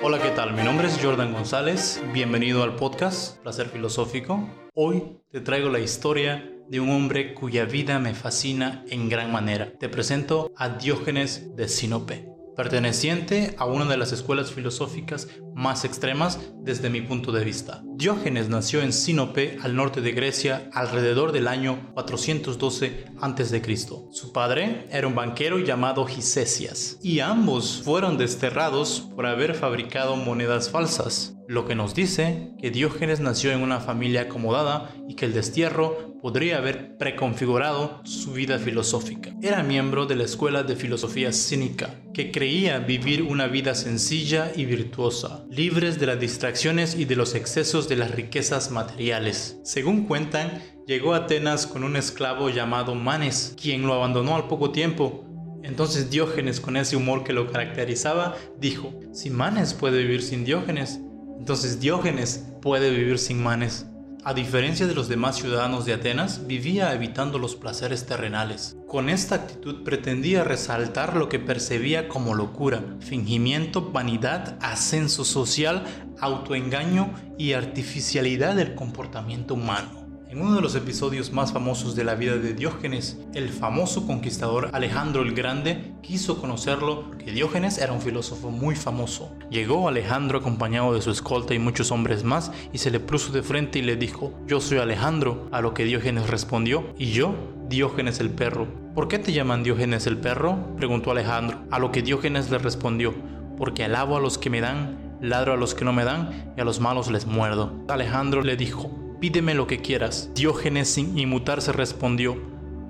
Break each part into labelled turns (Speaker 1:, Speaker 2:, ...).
Speaker 1: Hola, ¿qué tal? Mi nombre es Jordan González. Bienvenido al podcast Placer Filosófico. Hoy te traigo la historia de un hombre cuya vida me fascina en gran manera. Te presento a Diógenes de Sinope perteneciente a una de las escuelas filosóficas más extremas desde mi punto de vista. Diógenes nació en Sinope, al norte de Grecia, alrededor del año 412 a.C. Su padre era un banquero llamado Gisesias, y ambos fueron desterrados por haber fabricado monedas falsas lo que nos dice que Diógenes nació en una familia acomodada y que el destierro podría haber preconfigurado su vida filosófica. Era miembro de la escuela de filosofía cínica, que creía vivir una vida sencilla y virtuosa, libres de las distracciones y de los excesos de las riquezas materiales. Según cuentan, llegó a Atenas con un esclavo llamado Manes, quien lo abandonó al poco tiempo entonces Diógenes, con ese humor que lo caracterizaba, dijo, si Manes puede vivir sin Diógenes, entonces Diógenes puede vivir sin Manes. A diferencia de los demás ciudadanos de Atenas, vivía evitando los placeres terrenales. Con esta actitud pretendía resaltar lo que percibía como locura, fingimiento, vanidad, ascenso social, autoengaño y artificialidad del comportamiento humano. En uno de los episodios más famosos de la vida de Diógenes, el famoso conquistador Alejandro el Grande quiso conocerlo porque Diógenes era un filósofo muy famoso. Llegó Alejandro acompañado de su escolta y muchos hombres más y se le puso de frente y le dijo, yo soy Alejandro, a lo que Diógenes respondió, y yo, Diógenes el perro. ¿Por qué te llaman Diógenes el perro? preguntó Alejandro, a lo que Diógenes le respondió, porque alabo a los que me dan, ladro a los que no me dan y a los malos les muerdo. Alejandro le dijo, pídeme lo que quieras. Diógenes sin inmutarse respondió,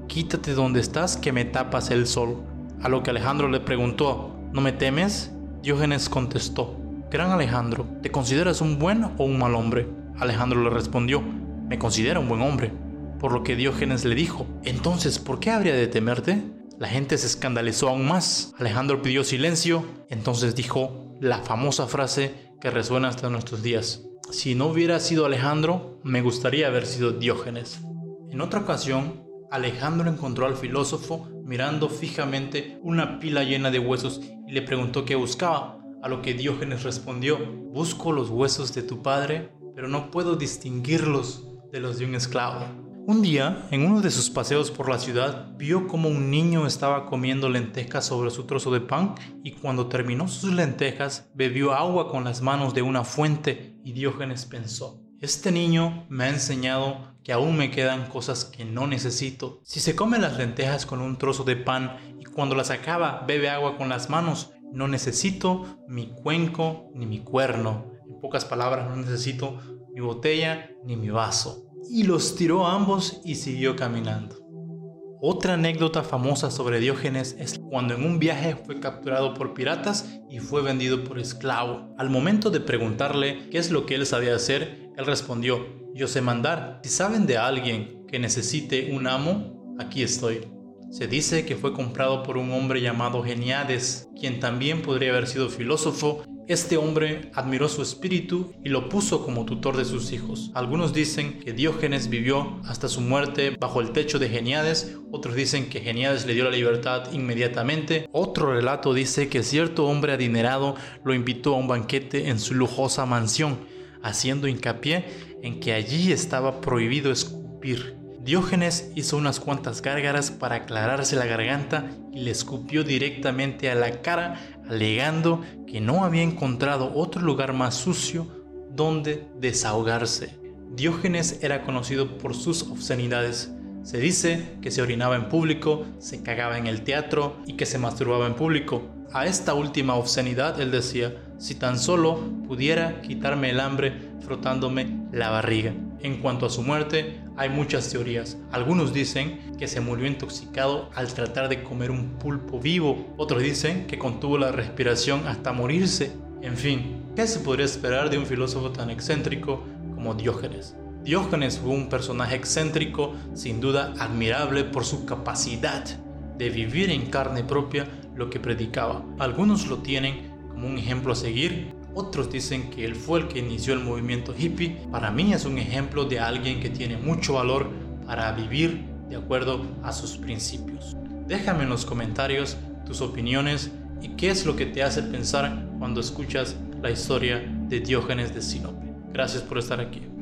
Speaker 1: quítate donde estás que me tapas el sol. A lo que Alejandro le preguntó, ¿no me temes? Diógenes contestó, Gran Alejandro, ¿te consideras un buen o un mal hombre? Alejandro le respondió, me considero un buen hombre. Por lo que Diógenes le dijo, entonces, ¿por qué habría de temerte? La gente se escandalizó aún más. Alejandro pidió silencio, entonces dijo la famosa frase que resuena hasta nuestros días. Si no hubiera sido Alejandro, me gustaría haber sido Diógenes. En otra ocasión, Alejandro encontró al filósofo mirando fijamente una pila llena de huesos y le preguntó qué buscaba, a lo que Diógenes respondió, busco los huesos de tu padre, pero no puedo distinguirlos de los de un esclavo. Un día, en uno de sus paseos por la ciudad, vio como un niño estaba comiendo lentejas sobre su trozo de pan y cuando terminó sus lentejas bebió agua con las manos de una fuente y Diógenes pensó, este niño me ha enseñado que aún me quedan cosas que no necesito. Si se come las lentejas con un trozo de pan y cuando las acaba bebe agua con las manos, no necesito mi cuenco ni mi cuerno. En pocas palabras, no necesito mi botella ni mi vaso y los tiró a ambos y siguió caminando. Otra anécdota famosa sobre Diógenes es cuando en un viaje fue capturado por piratas y fue vendido por esclavo. Al momento de preguntarle qué es lo que él sabía hacer, él respondió, yo sé mandar. Si saben de alguien que necesite un amo, aquí estoy. Se dice que fue comprado por un hombre llamado Geniades, quien también podría haber sido filósofo este hombre admiró su espíritu y lo puso como tutor de sus hijos. Algunos dicen que Diógenes vivió hasta su muerte bajo el techo de Geniades, otros dicen que Geniades le dio la libertad inmediatamente, otro relato dice que cierto hombre adinerado lo invitó a un banquete en su lujosa mansión, haciendo hincapié en que allí estaba prohibido escupir. Diógenes hizo unas cuantas gárgaras para aclararse la garganta y le escupió directamente a la cara, alegando que no había encontrado otro lugar más sucio donde desahogarse. Diógenes era conocido por sus obscenidades. Se dice que se orinaba en público, se cagaba en el teatro y que se masturbaba en público. A esta última obscenidad él decía, si tan solo pudiera quitarme el hambre frotándome la barriga. En cuanto a su muerte, hay muchas teorías. Algunos dicen que se murió intoxicado al tratar de comer un pulpo vivo. Otros dicen que contuvo la respiración hasta morirse. En fin, ¿qué se podría esperar de un filósofo tan excéntrico como Diógenes? Diógenes fue un personaje excéntrico, sin duda admirable por su capacidad de vivir en carne propia lo que predicaba. Algunos lo tienen como un ejemplo a seguir otros dicen que él fue el que inició el movimiento hippie. Para mí es un ejemplo de alguien que tiene mucho valor para vivir de acuerdo a sus principios. Déjame en los comentarios tus opiniones y qué es lo que te hace pensar cuando escuchas la historia de Diógenes de Sinope. Gracias por estar aquí.